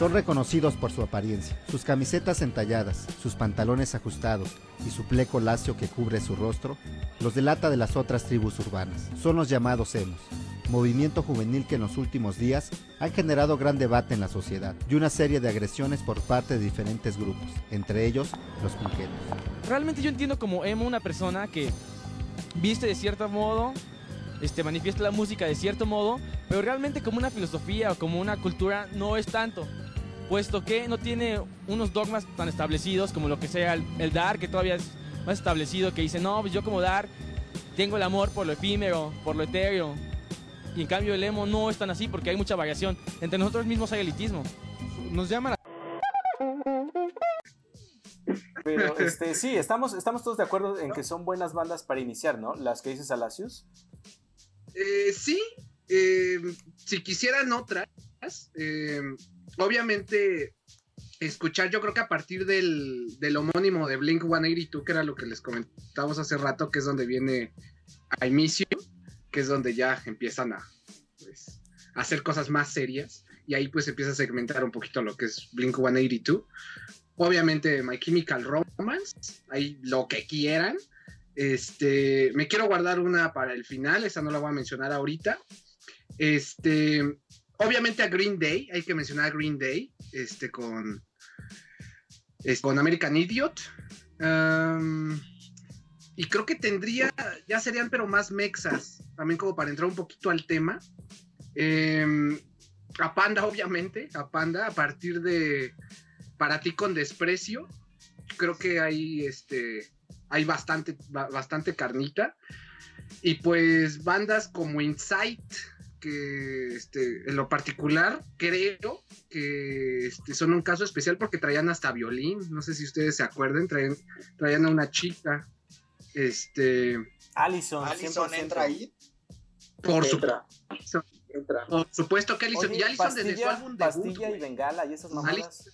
Son reconocidos por su apariencia, sus camisetas entalladas, sus pantalones ajustados y su pleco lacio que cubre su rostro, los delata de las otras tribus urbanas. Son los llamados emos, movimiento juvenil que en los últimos días han generado gran debate en la sociedad y una serie de agresiones por parte de diferentes grupos, entre ellos los punquetos. Realmente yo entiendo como emo una persona que viste de cierto modo, este, manifiesta la música de cierto modo, pero realmente como una filosofía o como una cultura no es tanto puesto que no tiene unos dogmas tan establecidos como lo que sea el, el Dark, que todavía es más establecido, que dice, no, pues yo como Dark tengo el amor por lo efímero, por lo etéreo. Y en cambio el emo no es tan así porque hay mucha variación. Entre nosotros mismos hay elitismo. Nos llaman a... Pero este, sí, estamos, estamos todos de acuerdo en que son buenas bandas para iniciar, ¿no? Las que dices Alacius. Eh, sí, eh, si quisieran otras, eh, obviamente escuchar, yo creo que a partir del, del, homónimo de Blink 182, que era lo que les comentábamos hace rato, que es donde viene I Miss You, que es donde ya empiezan a, pues, a hacer cosas más serias, y ahí pues empieza a segmentar un poquito lo que es Blink 182. Obviamente My Chemical Romance, ahí lo que quieran. Este, me quiero guardar una para el final, esa no la voy a mencionar ahorita. Este, obviamente a Green Day, hay que mencionar a Green Day, este, con, con American Idiot. Y creo que tendría, ya serían pero más mexas, también como para entrar un poquito al tema. Eh, a Panda, obviamente, a Panda, a partir de Para ti con desprecio, creo que hay, este, hay bastante, bastante carnita. Y pues bandas como Insight, que este, en lo particular creo que este, son un caso especial porque traían hasta violín. No sé si ustedes se acuerden, traían, traían a una chica. Este. Allison, Allison entra ahí. Por entra. supuesto. Por supuesto que Allison. Oye, y Allison pastilla, desde su álbum Pastilla debut, y Bengala y esas mamadas.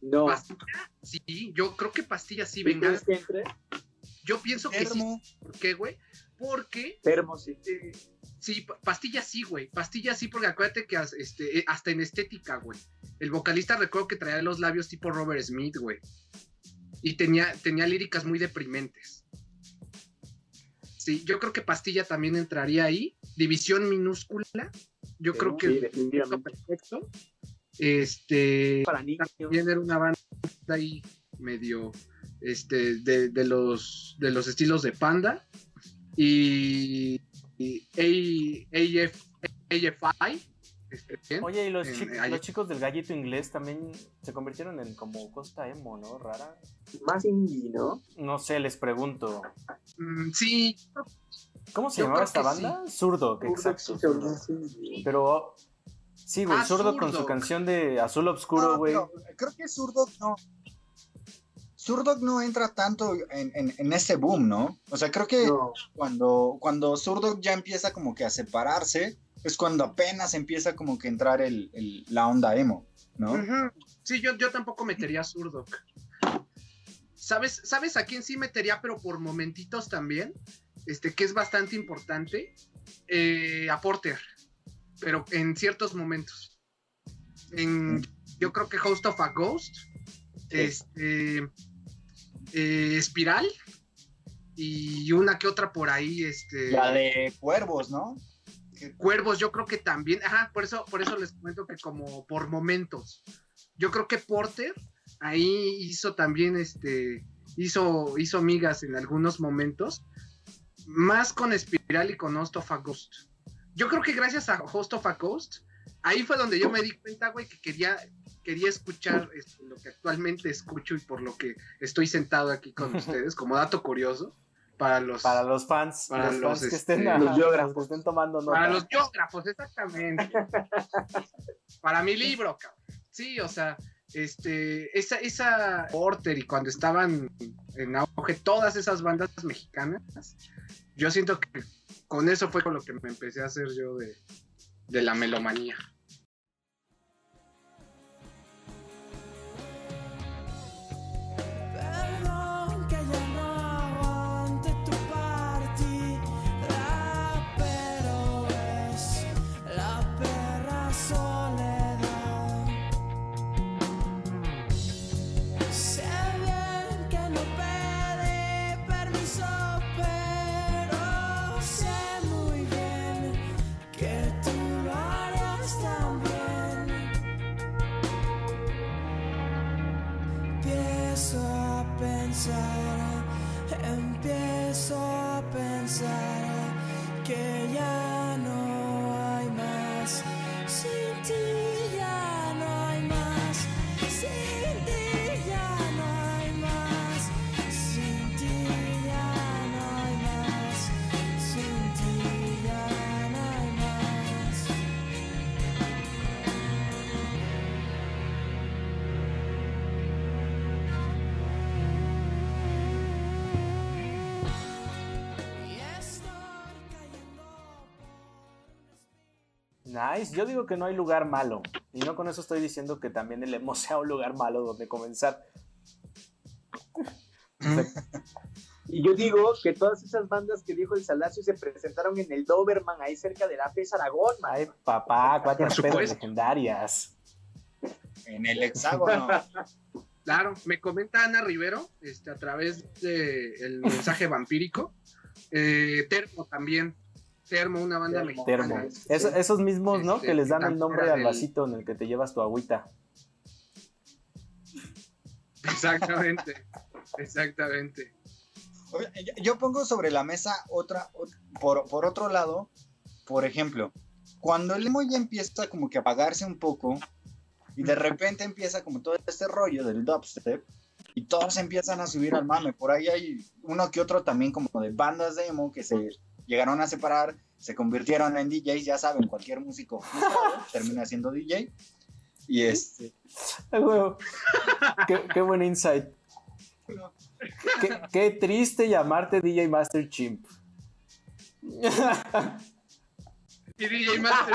No. Pastilla, sí, yo creo que Pastilla sí, ¿Tú venga. crees que entre? Yo pienso que sí. ¿Por qué, güey? Porque Termo, sí. eh, sí, pa- pastilla sí, güey. Pastilla sí, porque acuérdate que este, eh, hasta en estética, güey. El vocalista recuerdo que traía los labios tipo Robert Smith, güey. Y tenía, tenía líricas muy deprimentes. Sí, yo creo que Pastilla también entraría ahí. División minúscula. Yo creo que Sí, definitivamente. perfecto. Este Para niños. también era una banda ahí medio este de, de los de los estilos de Panda y, AF, AFI este, bien. Oye, y los, En- chicos, los chicos del gallito inglés también se convirtieron en como costa emo, ¿no? Rara. Más indie, ¿no? No sé, les pregunto. Mm, sí ¿Cómo se Yo llamaba esta que banda? Zurdo, exacto. Zurdo. Pero sí, güey, Ah, Zurdo con Zurdo. su canción de Azul Obscuro, No, güey. pero creo que Zurdog no. Zurdog no entra tanto en, en, en ese boom, ¿no? O sea, creo que No. cuando, cuando Zurdog ya empieza como que a separarse, es cuando apenas empieza como que a entrar el, el- la onda emo, ¿no? Sí, yo, yo tampoco metería a Zurdo. ¿Sabes, ¿Sabes a quién sí metería, pero por momentitos también? Este, que es bastante importante. Eh, a Porter. Pero en ciertos momentos. En, yo creo que Host of a Ghost. Este. Eh, Espiral. Y una que otra por ahí. Este. La de Cuervos, ¿no? Cuervos, yo creo que también, ajá, por eso, por eso les comento que como por momentos. Yo creo que Porter ahí hizo también este, hizo, hizo migas en algunos momentos, más con Espiral y con Host of a Ghost. Yo creo que gracias a Host of a Ghost, ahí fue donde yo me di cuenta, güey, que quería, quería escuchar este, lo que actualmente escucho y por lo que estoy sentado aquí con ustedes, como dato curioso, para los... Para los fans, Para los, los, fans que este, estén, los ajá, biógrafos. que estén tomando nota. Para los biógrafos, exactamente. Para mi libro, cabrón. Sí, o sea, este, esa, esa Porter y cuando estaban en auge todas esas bandas mexicanas, yo siento que con eso fue con lo que me empecé a hacer yo de, de la melomanía. Nice, yo digo que no hay lugar malo. Y no con eso estoy diciendo que también el emo sea un lugar malo donde comenzar. Y yo digo que todas esas bandas que dijo el Salacio se presentaron en el Doberman, ahí cerca de la FES Aragón, man. Ay, papá, cuatro pedas legendarias. En el hexágono. Claro, me comenta Ana Rivero este, a través del mensaje vampírico. Eh, Termo también. Termo, una banda Termo. mexicana. Termo. Esos mismos, ¿no? Que les dan que el nombre al del- vasito en el que te llevas tu agüita. Exactamente. Exactamente. Yo- pongo sobre la mesa otra, ot- por, por otro lado, por ejemplo, cuando el emo ya empieza como que a apagarse un poco y de repente empieza como todo este rollo del dubstep y todos empiezan a subir al mame. Por ahí hay uno que otro también como de bandas de emo que se llegaron a separar, se convirtieron en DJs, ya saben, cualquier músico frustrado termina siendo DJ. Y este, qué, qué buen insight. Qué, qué triste llamarte DJ Master Chimp. Y DJ Master.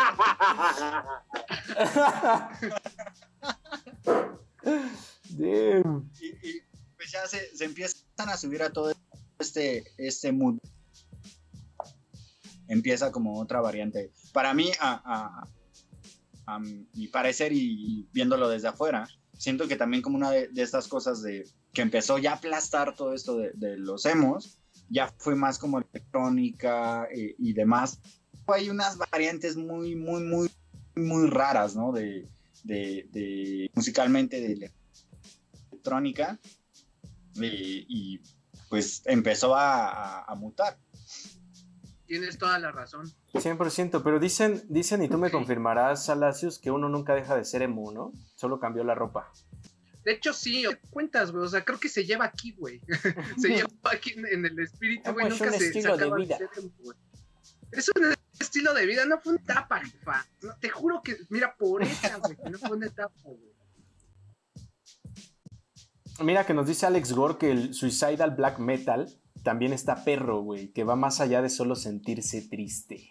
Damn. y, y, pues ya se, se empiezan a subir a todo este, este mood. Empieza como otra variante. Para mí, a, mi parecer y, viéndolo desde afuera, siento que también como una de, estas cosas de que empezó ya a aplastar todo esto de, los emos, ya fue más como electrónica eh, y demás. Hay unas variantes muy, muy, muy, muy raras, ¿no? De, de, musicalmente de electrónica y, y, pues empezó a mutar. Tienes toda la razón. 100%, pero dicen, dicen y tú me confirmarás, Salacios, que uno nunca deja de ser emo, ¿no? Solo cambió la ropa. De hecho, sí, ¿te cuentas, güey. O sea, creo que se lleva aquí, güey. se lleva aquí en, en el espíritu, güey. Nunca un se, se estilo de acaba vida. ser emo, güey. Es un estilo de vida, no fue una etapa, jefa. No, te juro que, mira, por esa, güey, no fue una etapa, güey. Mira que nos dice Alex Gore que el Suicidal Black Metal también está perro, güey, que va más allá de solo sentirse triste.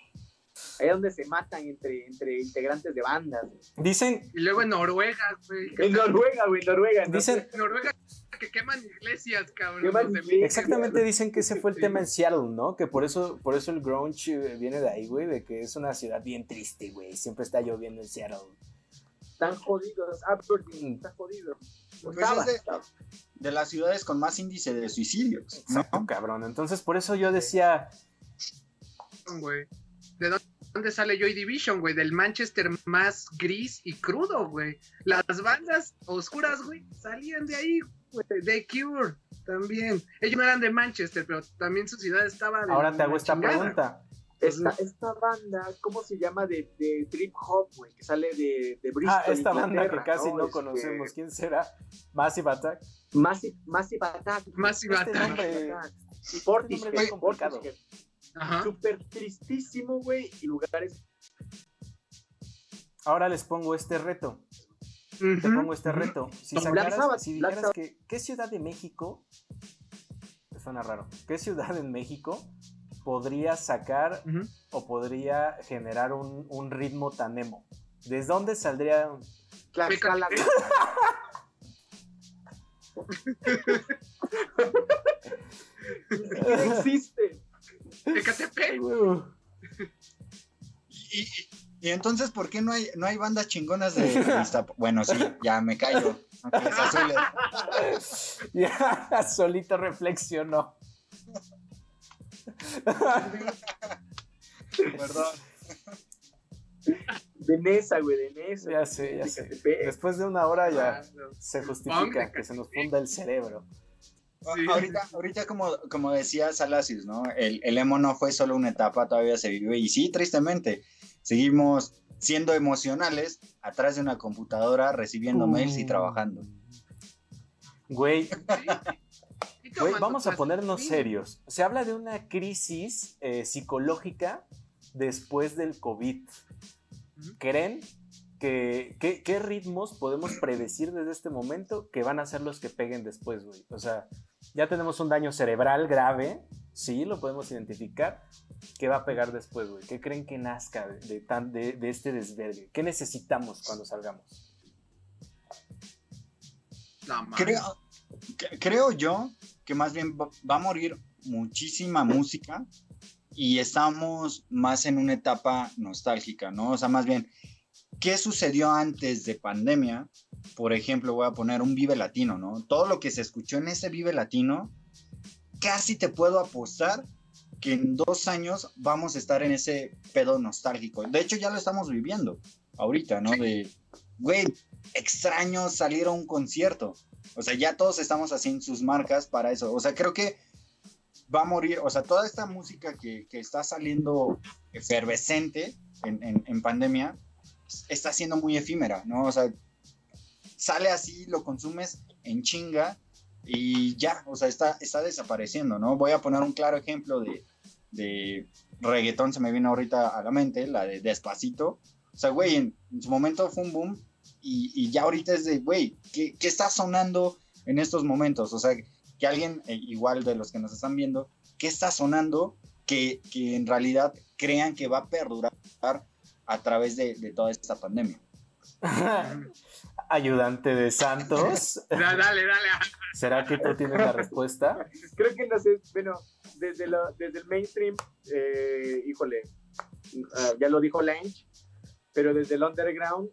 Ahí es donde se matan entre, entre integrantes de bandas. Dicen, Y luego en Noruega, güey. En Noruega, güey, en Noruega. ¿no? dicen, En Noruega que queman iglesias, cabrón. Queman iglesias. exactamente dicen que ese fue el Sí. tema en Seattle, ¿no? Que por eso, por eso el grunge eh, viene de ahí, güey, de que es una ciudad bien triste, güey. Siempre está lloviendo en Seattle. Están jodidos. Aberdeen está jodido. Pues Estaba, es de- estaba. De las ciudades con más índice de suicidios, ¿no? Cabrón. Entonces, por eso yo decía, güey. ¿De dónde, sale Joy Division, güey? Del Manchester más gris y crudo, güey. Las bandas oscuras, güey, salían de ahí, güey. The Cure también. Ellos no eran de Manchester, pero también su ciudad estaba de ahora te hago esta chingada. pregunta. Esta, esta banda, ¿cómo se llama? De, de Trip Hop, güey, que sale de, de Bristol. Ah, esta banda que casi no Este, conocemos. ¿Quién será? Massive Attack. Massive, Massive Attack. Massive Este Attack. nombre- Y Portishead, Este nombre es complicado. Portishead. Ajá. Súper tristísimo, güey, y lugares. Ahora les pongo este reto. Te Ujú. pongo este reto. Si, sacaras, si dijeras que, ¿qué ciudad de México? Suena raro. ¿Qué ciudad en México podría sacar o podría generar un, un ritmo tan emo? ¿Desde dónde saldría? Tlaxcala, siquiera existe. Ecatepec. Y, y- y entonces, ¿por qué no hay, no hay bandas chingonas de Bueno, sí, ya me callo. Ya, solito reflexionó. Perdón. De Nesa, güey, de Nesa. Ya sé, ya sé. Después de una hora ya Ah, no. se justifica que se nos funda el cerebro. Sí. Ahorita, ahorita como, como decía Salacios, ¿no? El, el emo no fue solo una etapa, todavía se vive. Y sí, tristemente, seguimos siendo emocionales atrás de una computadora, recibiendo mails y trabajando. Güey, Vamos a clases. ponernos serios. Se habla de una crisis eh, psicológica después del COVID. ¿Creen que qué, qué ritmos podemos predecir desde este momento que van a ser los que peguen después, güey? O sea, ya tenemos un daño cerebral grave, sí, lo podemos identificar. ¿Qué va a pegar después, güey? ¿Qué creen que nazca de, de tan, de, de este desvergue? ¿Qué necesitamos cuando salgamos? La madre. Creo, creo yo que más bien va, va a morir muchísima música y estamos más en una etapa nostálgica, ¿no? O sea, más bien, ¿qué sucedió antes de pandemia? Por ejemplo, voy a poner un Vive Latino, ¿no? Todo lo que se escuchó en ese Vive Latino, casi te puedo apostar que en dos años vamos a estar en ese pedo nostálgico. De hecho, ya lo estamos viviendo ahorita, ¿no? De, güey, extraño salir a un concierto. O sea, ya todos estamos haciendo sus marcas para eso. O sea, creo que va a morir, o sea, toda esta música que, que está saliendo efervescente en, en- pandemia está siendo muy efímera, ¿no? O sea, sale así, lo consumes en chinga y ya, o sea, está, está desapareciendo, ¿no? Voy a poner un claro ejemplo de, de reggaetón, se me vino ahorita a la mente, la de Despacito. O sea, güey, en su momento fue un boom y, y ya ahorita es de, güey, ¿qué, qué está sonando en estos momentos? O sea, que alguien, eh, igual de los que nos están viendo, ¿qué está sonando que, que en realidad crean que va a perdurar a través de, de toda esta pandemia? Ayudante de Santos. Da- Dale, dale. ¿Será que tú tienes la respuesta? Creo que no sé, bueno, desde, desde el mainstream, eh, híjole, ah, ya lo dijo Lange, pero desde el underground,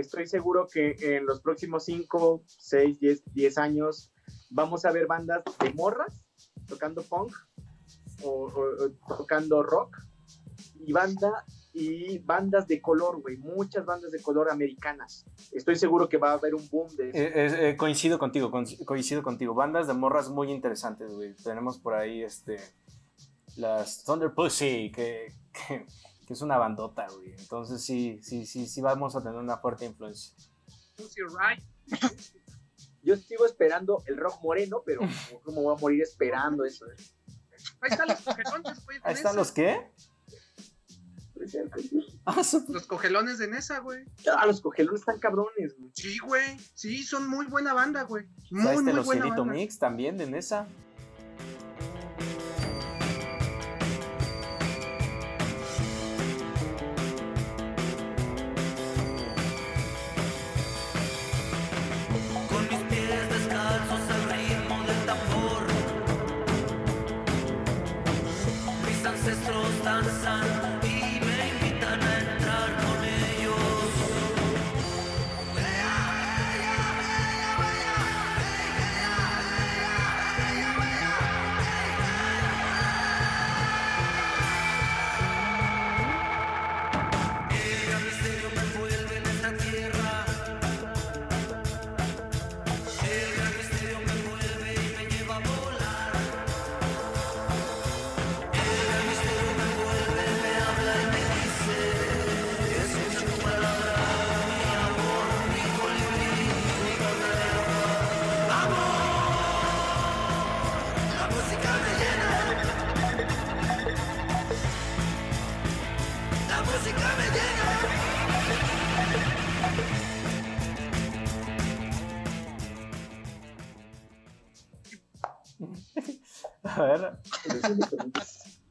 estoy seguro que en los próximos 5, 6, 10, 10 años vamos a ver bandas de morras tocando punk o, o- tocando rock y banda y bandas de color, güey, muchas bandas de color americanas. Estoy seguro que va a haber un boom de eso. Eh, eh, eh, coincido contigo, con- coincido contigo. Bandas de morras muy interesantes, güey. Tenemos por ahí este las Thunder Pussy, que, que es una bandota, güey. Entonces sí, sí, sí, sí vamos a tener una fuerte influencia. Yo sigo esperando el rock moreno, pero ¿cómo voy a morir esperando eso? eh? Ahí están los cogelones, güey. de Ahí están Nesa. los qué? Ah, su- Los cogelones de Nesa, güey. Ah, los cogelones están cabrones, güey. Sí, güey. Sí, son muy buena banda, güey. Muy, ¿Sabes de muy los buena banda. Mix también en esa? sun.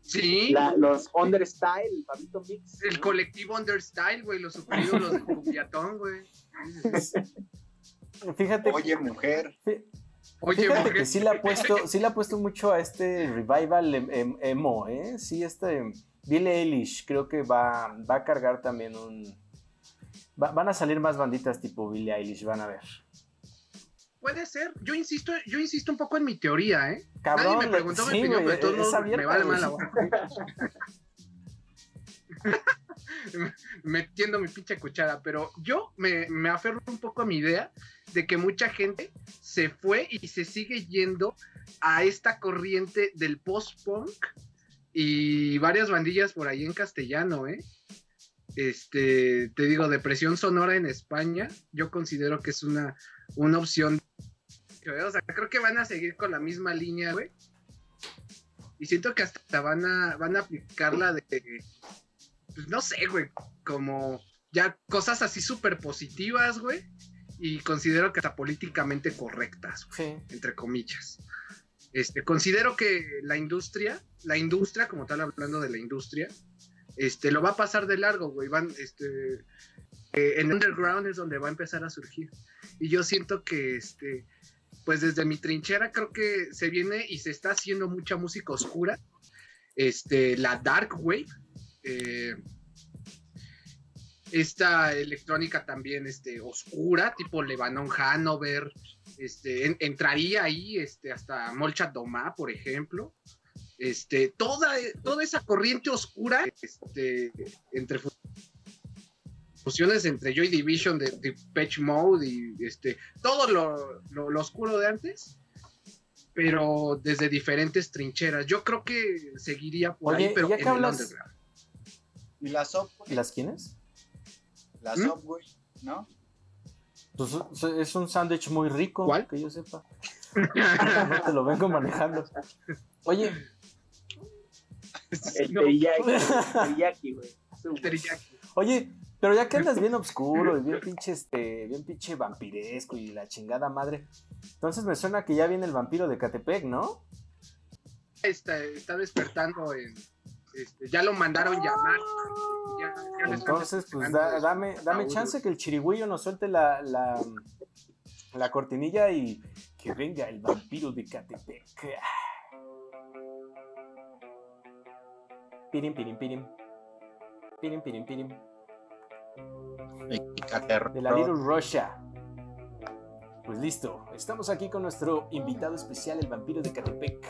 Sí. La- los Understyle, Mix. El colectivo Understyle, güey. Los superídolos de Cumbiatón, güey. fíjate, Oye, mujer, fí- Oye, fíjate mujer. que sí le ha puesto, sí le ha puesto mucho a este revival em- em- emo, ¿eh? Sí, este Billie Eilish creo que va, va a cargar también un... va- van a salir más banditas tipo Billie Eilish, van a ver. Puede ser. Yo insisto, yo insisto un poco en mi teoría, ¿eh? Cabrón, Nadie me preguntó mi sí, opinión, güey, pero modos abierta, me vale la boca. metiendo mi pinche cuchara, pero yo me, me aferro un poco a mi idea de que mucha gente se fue y se sigue yendo a esta corriente del post-punk y varias bandillas por ahí en castellano, ¿eh? Este, te digo, depresión sonora en España, yo considero que es una, una opción. O sea, creo que van a seguir con la misma línea, güey. Y siento que hasta van a, van a aplicar la de, pues no sé, güey, como ya cosas así súper positivas, güey. Y considero que hasta políticamente correctas, güey, Sí. entre comillas. Este, considero que la industria, la industria, como tal, hablando de la industria, este, lo va a pasar de largo, güey. Van, este, en underground es donde va a empezar a surgir. Y yo siento que, este, pues desde mi trinchera creo que se viene y se está haciendo mucha música oscura. Este, la dark wave. eh, esta electrónica también este, oscura, tipo Lebanon Hanover. Este, en- entraría ahí este, hasta Molchat Doma, por ejemplo. Este, toda, toda esa corriente oscura este, entre fusiones entre Joy Division de, de Patch Mode y este, todo lo, lo- lo oscuro de antes, pero desde diferentes trincheras. Yo creo que seguiría por Oye, ahí, pero ya en que el hablas- underground. Y la SOP, ¿Y las quiénes? la ¿Mm? Güey, ¿no? Pues es un sándwich muy rico, ¿Cuál? que yo sepa. No te lo vengo manejando. Oye, El teriyaki, el teriyaki, güey. Oye, pero ya que andas bien oscuro y bien pinche este, bien pinche vampiresco y la chingada madre. Entonces me suena que ya viene el vampiro de Catepec, ¿no? está, está despertando en, este, ya lo mandaron llamar. Ya- ya Entonces, pues da- dame, dame chance que el chirigüillo nos suelte la, la, la cortinilla y que venga el vampiro de Catepec. Pirim, pirim, pirim. Pirim, pirim, pirim. De la Little Russia. Pues listo, estamos aquí con nuestro invitado especial, el vampiro de Catepec.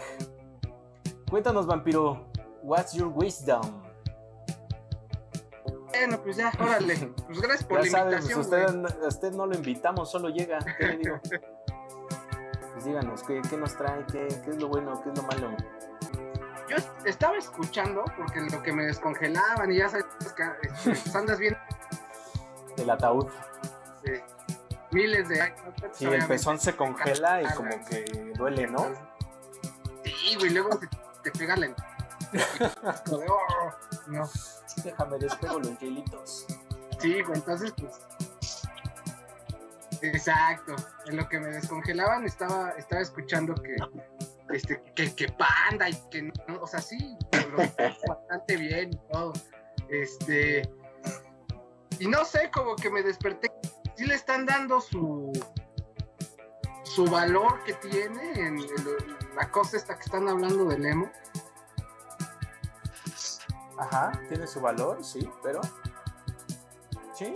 Cuéntanos, vampiro, what's your wisdom? Bueno, pues ya, órale. Pues gracias por Ya la pues invitación, usted, güey. a usted no lo invitamos, solo llega. ¿Qué le digo? Pues díganos, ¿qué, qué nos trae? ¿Qué, ¿Qué es lo bueno? ¿Qué es lo malo? Yo estaba escuchando, porque lo que me descongelaban y ya sabes que este, pues andas viendo El ataúd. miles de años. Sí, el pezón se congela y como que duele, ¿no? Sí, güey, luego te, te pega la... Como de, "Oh", no. Déjame despego los hielitos. Sí, güey, entonces pues. Exacto. En lo que me descongelaban estaba, estaba escuchando que este, que, que panda y que no, o sea, sí, lo bastante bien y todo. Este. Y no sé, como que me desperté. Sí le están dando su su valor que tiene en, el- la cosa esta que están hablando del emo. Ajá, tiene su valor, sí, pero. Sí,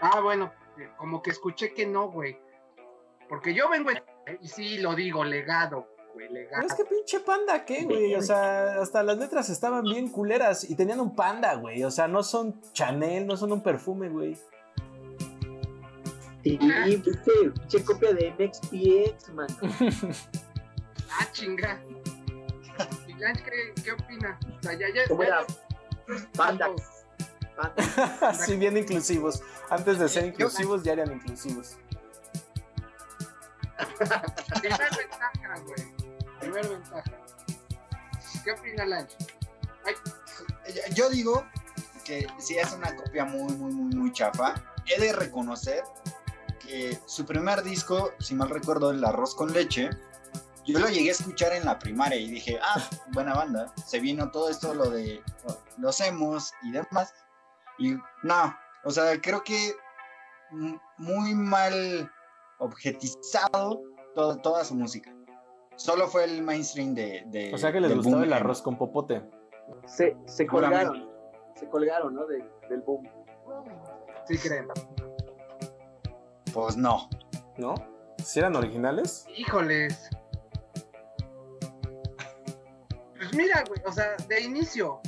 Ah, bueno, eh, como que escuché que no, güey. Porque yo vengo, en- y sí lo digo, legado, güey. Pero es que pinche panda, ¿qué, güey? O sea, hasta las letras estaban bien culeras y tenían un panda, güey. O sea, no son Chanel, no son un perfume, güey. Sí, pinche, pinche copia de MXPX, man. Ah, chinga. ¿Y qué, qué opina? O sea, ya, ya, ¿Cómo ya- era? Panda. Panda. Así bien inclusivos. Antes de ser inclusivos, ya eran inclusivos. Primer ventaja, güey. Primer ventaja. ¿Qué opina Lanch? Yo- Yo digo que sí es una copia muy, muy, muy, muy chafa. He de reconocer que su primer disco, si mal recuerdo, El Arroz con Leche, yo lo llegué a escuchar en la primaria y dije, ah, buena banda. Se vino todo esto, lo de los emos y demás. Y no, o sea, creo que muy mal objetizado todo- toda su música. Solo fue el mainstream de... de- O sea que les del gustaba boom el arroz con popote. Se, se colgaron. Se colgaron, ¿no? De- del boom. Sí, creen. Pues no. ¿No? ¿Si eran originales? Híjoles. Pues mira, güey, o sea, de inicio,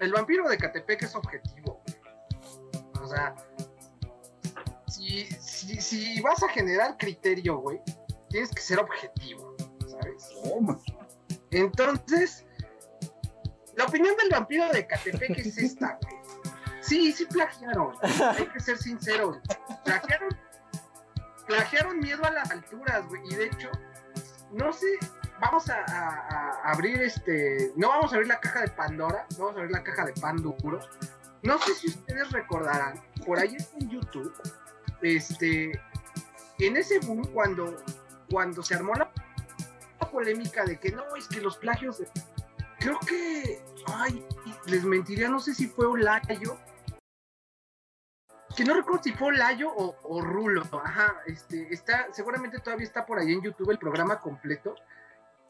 el vampiro de Catepec es objetivo. güey. O sea, si, si, si vas a generar criterio, güey, tienes que ser objetivo, Entonces, la opinión del vampiro de Catepec es esta, güey. Sí, sí plagiaron. Hay que ser sinceros. Plagiaron, plagiaron miedo a las alturas, güey. Y de hecho, no sé, vamos a abrir este. No vamos a abrir la caja de Pandora, no vamos a abrir la caja de pan duro. No sé si ustedes recordarán, por ahí está en YouTube, este, en ese boom cuando, cuando se armó la polémica de que no, es que los plagios, de- creo que, ay, les mentiría, no sé si fue Olayo, que no recuerdo si fue Olayo o, o Rulo, ajá, este, está, seguramente todavía está por ahí en YouTube el programa completo,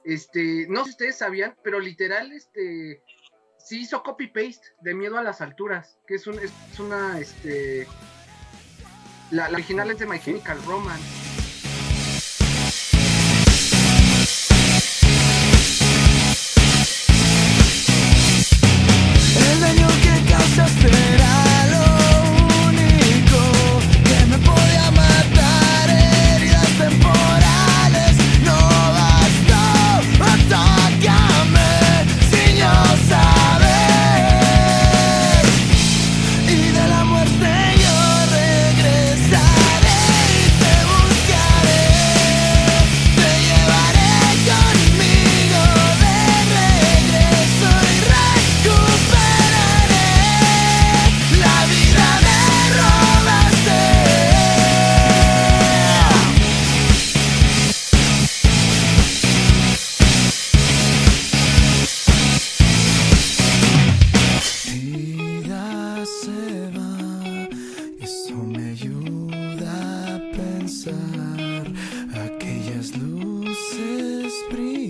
este, no sé si ustedes sabían, pero literal, este, sí hizo copy-paste de Miedo a las Alturas, que es, un, es una, este, la, la original es de My Chemical Romance.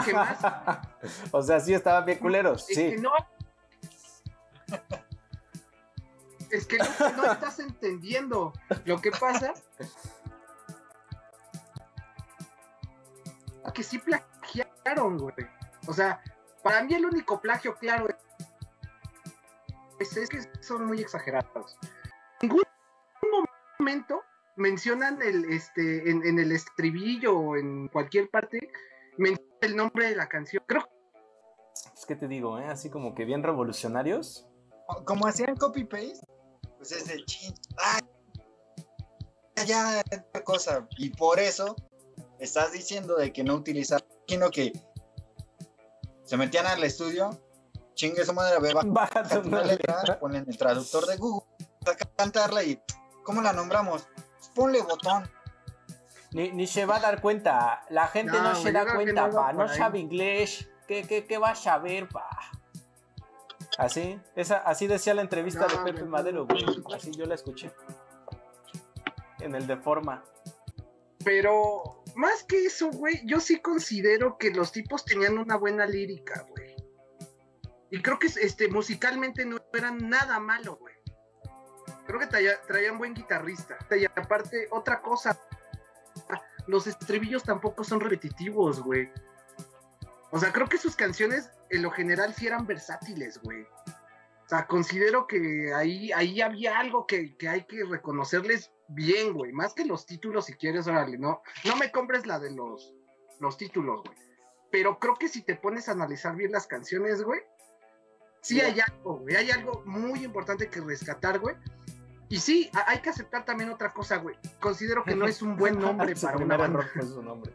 ¿Qué más? o sea, sí estaban bien culeros, Es sí. que no. Es que no, no estás entendiendo. Lo que pasa. Que sí plagiaron, güey. O sea, para mí el único plagio claro es, es que son muy exagerados. En ningún momento mencionan el este en, en el estribillo o en cualquier parte mencionan el nombre de la canción. Creo Es que te digo, ¿eh? Así como que bien revolucionarios. Como hacían copy-paste, pues es de chin. ¡Ay! Ya, esta cosa. Y por eso estás diciendo de que no utilizar. Imagino que se metían al estudio, chingue su madre, a ver, baja Bájate una letra, ponen el traductor de Google, saca a cantarla y. ¿Cómo la nombramos? Ponle botón. Ni, ni se va a dar cuenta. La gente No, se da cuenta, pa. No ahí. sabe inglés. ¿Qué, qué, qué va a saber, pa? Así, esa, así decía la entrevista No, de Pepe Madero, güey. Así yo la escuché. En el de forma. Pero más que eso, güey, yo sí considero que los tipos tenían una buena lírica, güey. Y creo que este, musicalmente no eran nada malo, güey. Creo que traía- traían buen guitarrista. Y aparte, otra cosa, los estribillos tampoco son repetitivos, güey. O sea, creo que sus canciones en lo general sí eran versátiles, güey. O sea, considero que ahí, ahí había algo que, que hay que reconocerles bien, güey. Más que los títulos, si quieres, órale, no, no me compres la de los, los títulos, güey. Pero creo que si te pones a analizar bien las canciones, güey, sí hay algo, güey. Hay algo muy importante que rescatar, güey. Y sí, hay que aceptar también otra cosa, güey. Considero que no es un buen nombre para una banda. fue su nombre.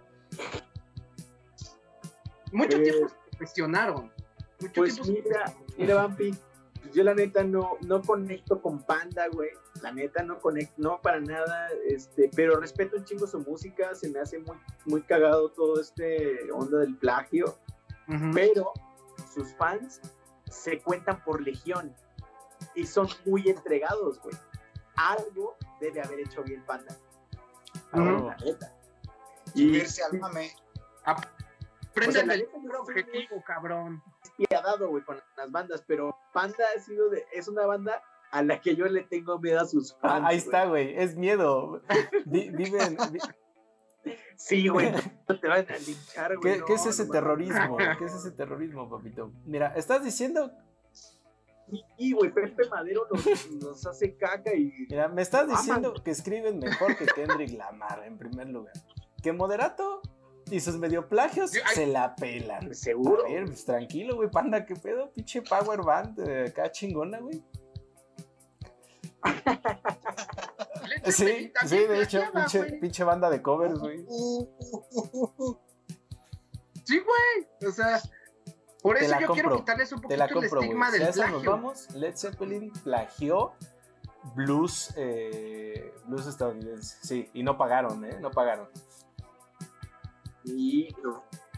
Mucho Eh, tiempo se cuestionaron. Mucho Pues tiempo se mira, mira, Vampi, pues yo la neta no, no conecto con Panda, güey. La neta no conecto, no para nada, este, pero respeto un chingo su música, se me hace muy, muy cagado todo este onda del plagio, pero sus fans se cuentan por legión. y son muy entregados, güey. Algo debe haber hecho bien Panda. Ujú. La neta. Y Y irse al mame. Prenden la el neta, yo soy muy objetivo, cabrón. despiadado, güey, con las bandas, pero Panda ha sido de, es una banda a la que yo le tengo miedo a sus Ah, fans. ahí está, güey. Es miedo. Vi- Sí, güey, no te van a linchar, güey. ¿Qué, no, qué es ese no terrorismo? ¿Qué es ese terrorismo, papito? Mira, estás diciendo. Y, güey, Pepe Madero nos, nos hace caca y. Mira, me estás Aman. diciendo que escriben mejor que Kendrick Lamar, en primer lugar. Que Moderato y sus medio plagios Ay. se la pelan. Seguro. A ver, pues tranquilo, güey, panda, ¿qué pedo? Pinche power band eh, acá chingona, güey. Sí, sí, de hecho, pinche, pinche banda de covers, güey. Sí, güey. O sea, por eso yo quiero quitarles un poquito el compro, estigma a del eso nos plagio. vamos, Led Zeppelin plagió blues, eh, blues estadounidense. Sí, y no pagaron, ¿eh? No pagaron. Y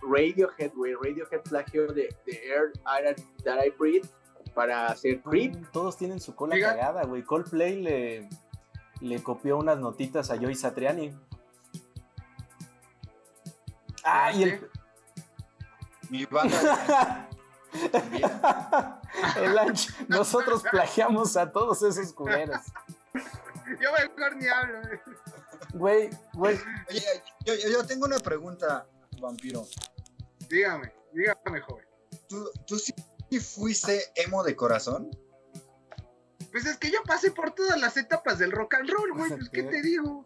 Radiohead, güey. Radiohead plagio de, de Air I- That I Breathe para hacer Creep. Todos tienen su cola Diga- cagada, güey. Coldplay le, le copió unas notitas a Joey Satriani. Ah, y el... Mi banda también. el Anch, nosotros plagiamos a todos esos culeros. Yo mejor ni hablo. güey. Güey, Oye, yo, yo- yo tengo una pregunta, vampiro. Dígame, dígame, joven. ¿Tú, tú sí fuiste emo de corazón? Pues es que yo pasé por todas las etapas del rock and roll, güey. Pues, ¿qué te digo?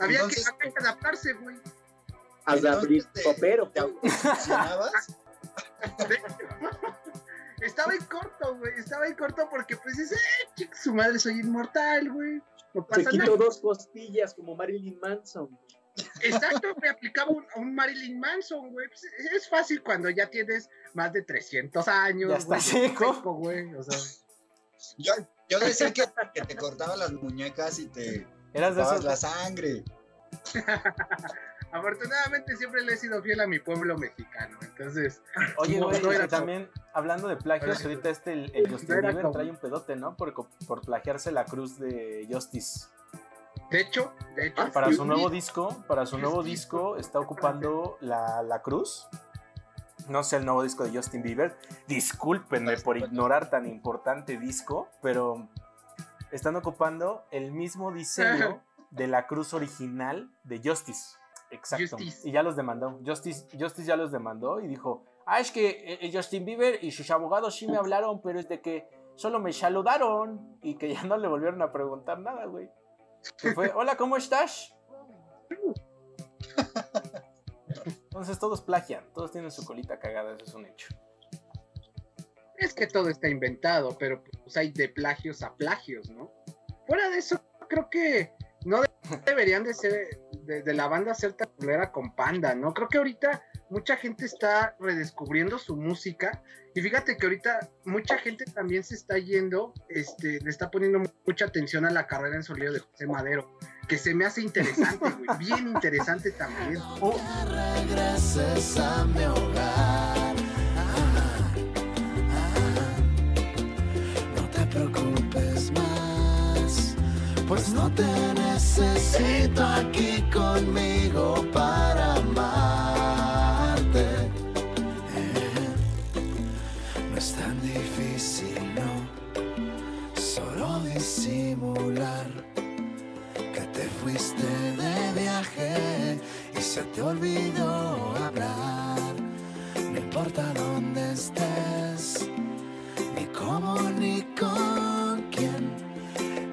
Había, Entonces- que, había que adaptarse, güey. Hasta Popero. ¿Te autofuncionabas? Estaba en corto, güey. Estaba en corto porque, pues, es, eh, chica, su madre, soy inmortal, güey. No Se quitó nada. dos costillas como Marilyn Manson. Exacto, me aplicaba un, a un Marilyn Manson, güey. Pues, es- es fácil cuando ya tienes más de 300 años. Ya está seco. güey. O sea, Yo, yo decía que, que te cortaba las muñecas y te eras de dabas esos... la sangre. afortunadamente siempre le he sido fiel a mi pueblo mexicano. Entonces, Oye, güey, no también hablando de plagios, ahorita este, el, el Justin Bieber como- trae un pedote, ¿no? Por, por plagiarse la cruz de Justice. de hecho, de hecho, Ah, Para su nuevo disco, para su nuevo disco está ocupando la, la cruz. No sé el nuevo disco de Justin Bieber. Discúlpenme por ignorar tan importante disco, pero están ocupando el mismo diseño de la cruz original de Justice. Exacto. Justice. Y ya los demandó. Justice, Justice ya los demandó y dijo, ah, es que eh, Justin Bieber y sus abogados sí me hablaron, pero es de que solo me saludaron y que ya no le volvieron a preguntar nada, güey. Que fue, hola, ¿cómo estás? Entonces todos plagian, todos tienen su colita cagada, eso es un hecho. es que todo está inventado, pero pues hay de plagios a plagios, ¿no? Fuera de eso, creo que no de- deberían de ser, de, de la banda ser tan culera con Panda, ¿no? Creo que ahorita mucha gente está redescubriendo su música y fíjate que ahorita mucha gente también se está yendo, este, le está poniendo mu- mucha atención a la carrera en sonido de José Madero, que se me hace interesante, güey, bien interesante también. Uh, regreses a mi hogar. No te preocupes más, pues no te necesito aquí conmigo para amarte. No es tan difícil, no, solo disimular que te fuiste de viaje y se te olvidó hablar. No importa dónde estés, ni cómo ni con quién,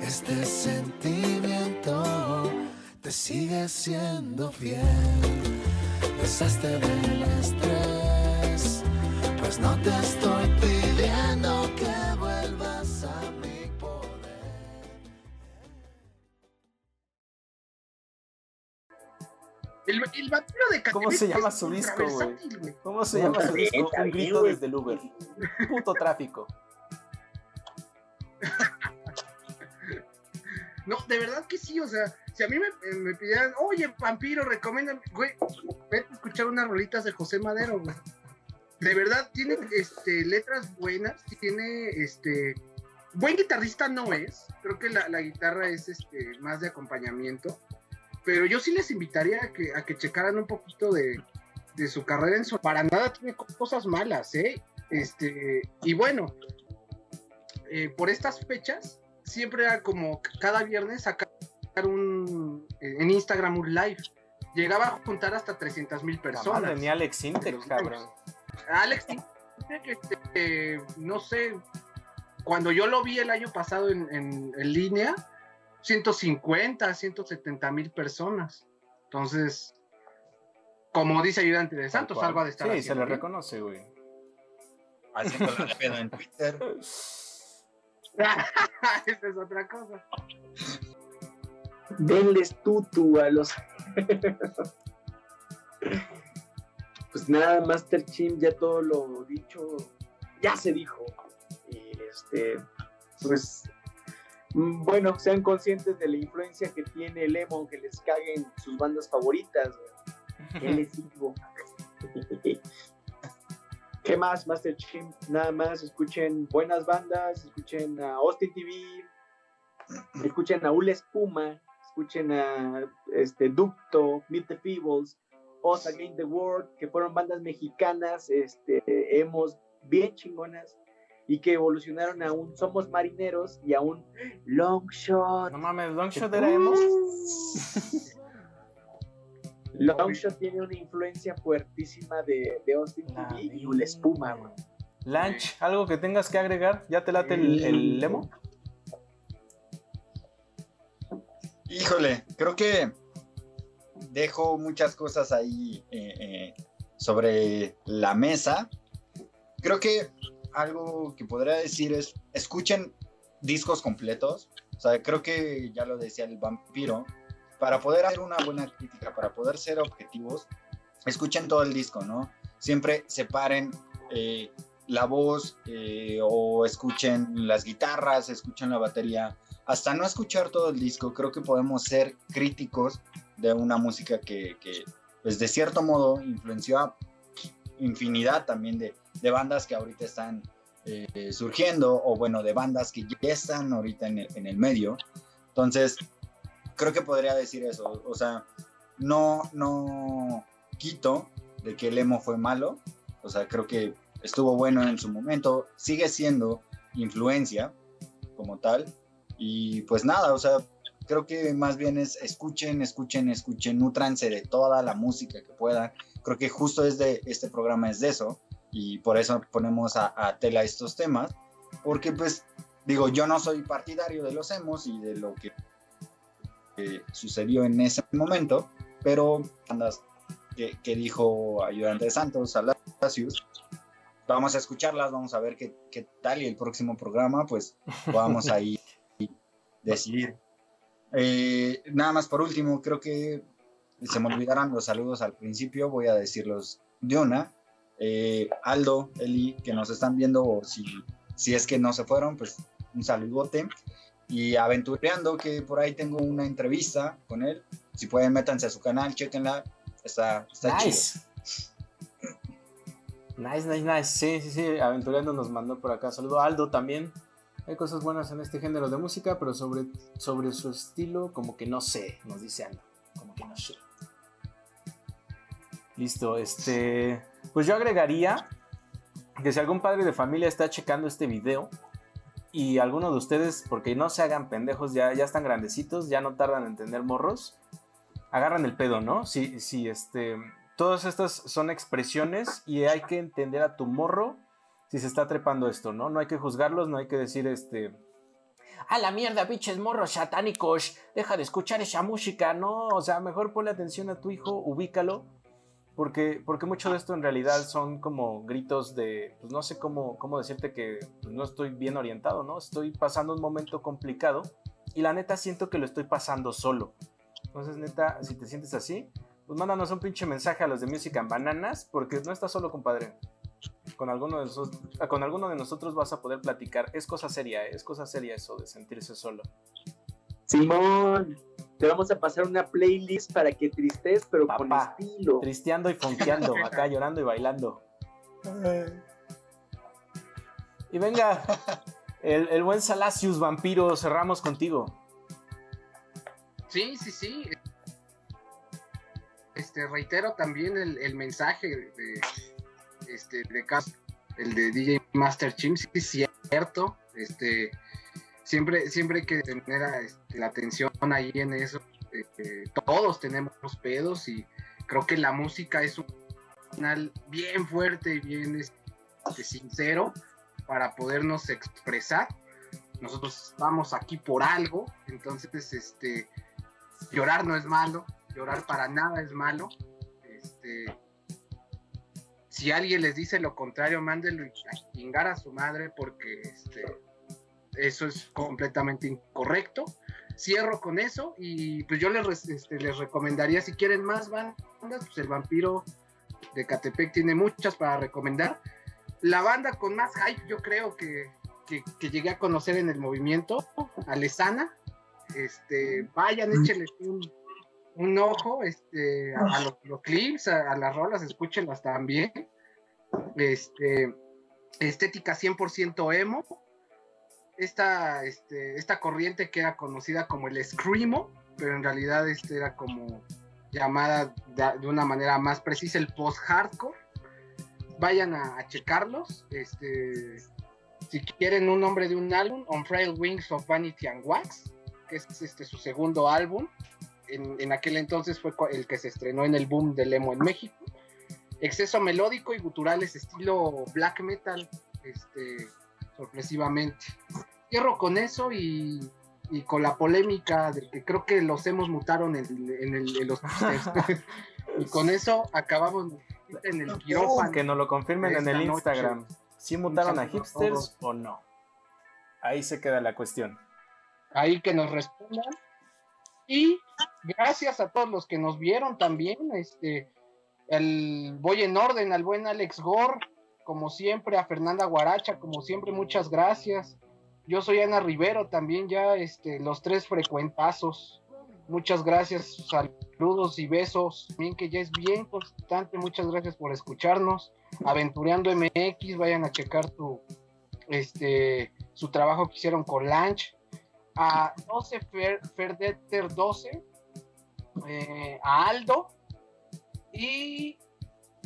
este sentimiento te sigue siendo fiel. Deshazte del estrés, pues no te estoy pidiendo que vuelvas a mi poder. El, el vampiro de ¿Cómo Catepec se llama su disco, güey? ¿Cómo se llama su disco? Un grito desde el Uber. Puto tráfico. No, de verdad que sí, o sea, si a mí me, eh, me pidieran, oye, vampiro, recomiéndame, güey, vete a escuchar unas rolitas de José Madero, güey. De verdad, tiene este, letras buenas, tiene este, buen guitarrista no es, creo que la, la guitarra es este, más de acompañamiento, pero yo sí les invitaría a que, a que checaran un poquito de, de su carrera en su... Para nada tiene co- cosas malas, ¿eh? Este, y bueno, eh, por estas fechas, siempre era como cada viernes sacar un, en Instagram un live. Llegaba a juntar hasta 300 mil La personas. madre, ni Alex Los cabrón. Alex, dice que, este, no sé, cuando yo lo vi el año pasado en, en- en línea, 150, 170 mil personas. Entonces, como dice Ayudante de Santos, algo ha de estar Sí, se haciendo le reconoce, güey. Haciéndolo de pedo en Twitter. Esa es otra cosa. Denles tutu a los. pues nada, Master Chim, ya todo lo dicho, ya se dijo. Y este, pues, mm, bueno, sean conscientes de la influencia que tiene el emo, que les caguen sus bandas favoritas. güey. ¿Qué les digo? ¿Qué más, Master Chim? Nada más, escuchen buenas bandas, escuchen a Austin TV, escuchen a Ula Espuma, escuchen a este, Ducto, Meet the Feebles, Us Against the World, que fueron bandas mexicanas, este, hemos bien chingonas y que evolucionaron a un Somos Marineros y a un Long Shot. No mames, Longshot era emo. Long Shot tiene una influencia fuertísima de, de Austin La TV y Ula Espuma, güey. Lanch, ¿algo que tengas que agregar? ¿Ya te late el, el emo? Híjole, creo que dejo muchas cosas ahí eh, eh, sobre la mesa. Creo que algo que podría decir es, escuchen discos completos. O sea, creo que ya lo decía el vampiro. Para poder hacer una buena crítica, para poder ser objetivos, escuchen todo el disco, ¿no? Siempre separen eh, la voz eh, o escuchen las guitarras, escuchen la batería hasta no escuchar todo el disco, creo que podemos ser críticos de una música que, que, pues de cierto modo influenció a infinidad también de, de bandas que ahorita están eh, surgiendo o bueno, de bandas que ya están ahorita en el, en el medio. Entonces, creo que podría decir eso. O sea, no, no quito de que el emo fue malo. O sea, creo que estuvo bueno en su momento, sigue siendo influencia como tal. Y pues nada, o sea, creo que más bien es escuchen, escuchen, escuchen, nutranse de toda la música que puedan. Creo que justo es de, este programa es de eso y por eso ponemos a, a tela estos temas, porque pues digo, yo no soy partidario de los emos y de lo que, que sucedió en ese momento, pero que, que dijo Ayudante de Santos, Alacius, vamos a escucharlas, vamos a ver qué, qué tal y el próximo programa pues vamos a ir decidir. Eh, nada más por último, creo que se me olvidaran los saludos al principio, voy a decirlos de una. Eh, Aldo, Eli, que nos están viendo, o si, si es que no se fueron, pues un saludote. Y Aventureando, que por ahí tengo una entrevista con él. Si pueden, métanse a su canal, chequenla. Está, está Nice. Nice, nice, nice. Sí, sí, sí. Aventurando nos mandó por acá. Saludo a Aldo también. Hay cosas buenas en este género de música, pero sobre, sobre su estilo, como que no sé, nos dice Aldo. Como que no sé. Listo, este. Pues yo agregaría que si algún padre de familia está checando este video y alguno de ustedes, porque no se hagan pendejos, ya, ya están grandecitos, ya no tardan en tener morros, agarran el pedo, ¿no? Si, si este. Todas estas son expresiones y hay que entender a tu morro si se está trepando esto, ¿no? No hay que juzgarlos, no hay que decir este. A la mierda, biches morros satánicos, deja de escuchar esa música, no, o sea, mejor ponle atención a tu hijo, ubícalo, porque, porque mucho de esto en realidad son como gritos de, pues no sé cómo, cómo decirte que pues, no estoy bien orientado, ¿no? Estoy pasando un momento complicado y la neta siento que lo estoy pasando solo. Entonces, neta, si te sientes así, pues mándanos un pinche mensaje a los de Music and Bananas, porque no estás solo, compadre. Con alguno, de nosotros, con alguno de nosotros vas a poder platicar. Es cosa seria, ¿eh? es cosa seria eso de sentirse solo. Simón, te vamos a pasar una playlist para que tristes, pero Papá. con estilo. Tristeando y fonqueando, acá llorando y bailando. Y venga, El, el buen Salacius Vampiro, cerramos contigo. Sí, sí, sí. Este, reitero también el, el mensaje de, este, de Cas- el de DJ Master Chim, sí es cierto. Este, siempre, siempre hay que tener este, la atención ahí en eso. todos tenemos pedos y creo que la música es un canal bien fuerte y bien este, sincero para podernos expresar. Nosotros estamos aquí por algo, entonces este, llorar no es malo, llorar para nada es malo. Este, si alguien les dice lo contrario, mándenlo a chingar a su madre porque este, eso es completamente incorrecto. Cierro con eso y pues yo les, este, les recomendaría si quieren más bandas, pues el vampiro de Catepec tiene muchas para recomendar. La banda con más hype yo creo que, que, que llegué a conocer en el movimiento, Alesana. Este, vayan, échenle un, un ojo este, a, a los, los clips, a, a las rolas, escúchenlas también. Este, estética 100% emo. Esta, este, esta corriente que era conocida como el Screamo, pero en realidad este era como llamada de, una manera más precisa el post-hardcore. Vayan a, checarlos. Este, si quieren un nombre de un álbum, On Frail Wings of Vanity and Wax, que es este, su segundo álbum. En, en aquel entonces fue el que se estrenó en el boom del emo en México. Exceso melódico y guturales estilo black metal, este, sorpresivamente. Cierro con eso y, y con la polémica de que creo que los hemos mutaron en, en el- en los y con eso acabamos en el quirófano. Que nos lo confirmen en el noche. Instagram. ¿Si mutaron a saludo a hipsters o no? Ahí se queda la cuestión. ahí que nos respondan. Y gracias a todos los que nos vieron también. Este, el, voy en orden al buen Alex Gore, como siempre, a Fernanda Guaracha, como siempre, muchas gracias. Yo soy Ana Rivero, también ya este, los tres frecuentazos. Muchas gracias, saludos y besos. Bien que ya es bien constante, muchas gracias por escucharnos. Aventureando MX, vayan a checar tu, este, su trabajo que hicieron con Lanch a 12 Fer, Ferdeter 12, eh, a Aldo y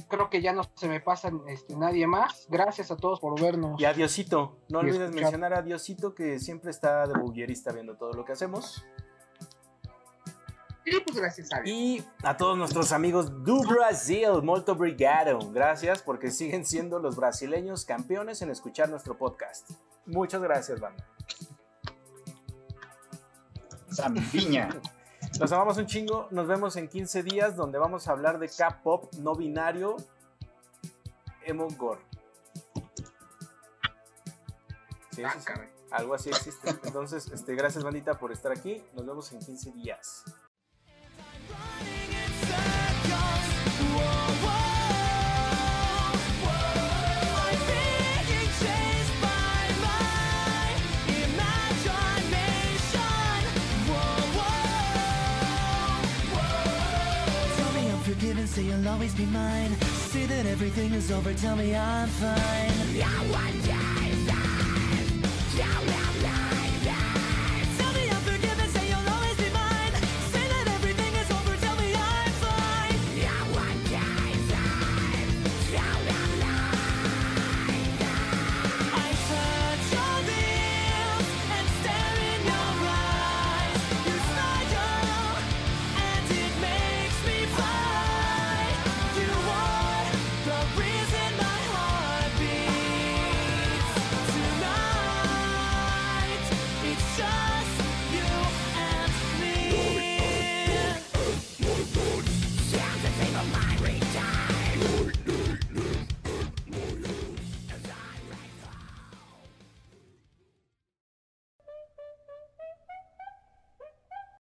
creo que ya no se me pasa este, nadie más. Gracias a todos por vernos. Y a Diosito. No olvides escuchar. mencionar a Diosito que siempre está de buguerista viendo todo lo que hacemos. Y pues gracias a Dios. Y a todos nuestros amigos do Brasil, molto obrigado. Gracias porque siguen siendo los brasileños campeones en escuchar nuestro podcast. Muchas gracias, banda. Zampiña. Los amamos un chingo. Nos vemos en 15 días donde vamos a hablar de K-pop no binario emo gore. Sí, Ah, sí. Algo así existe. Entonces, este, gracias bandita por estar aquí. Nos vemos en 15 días. Say you'll always be mine. Say that everything is over, tell me I'm fine.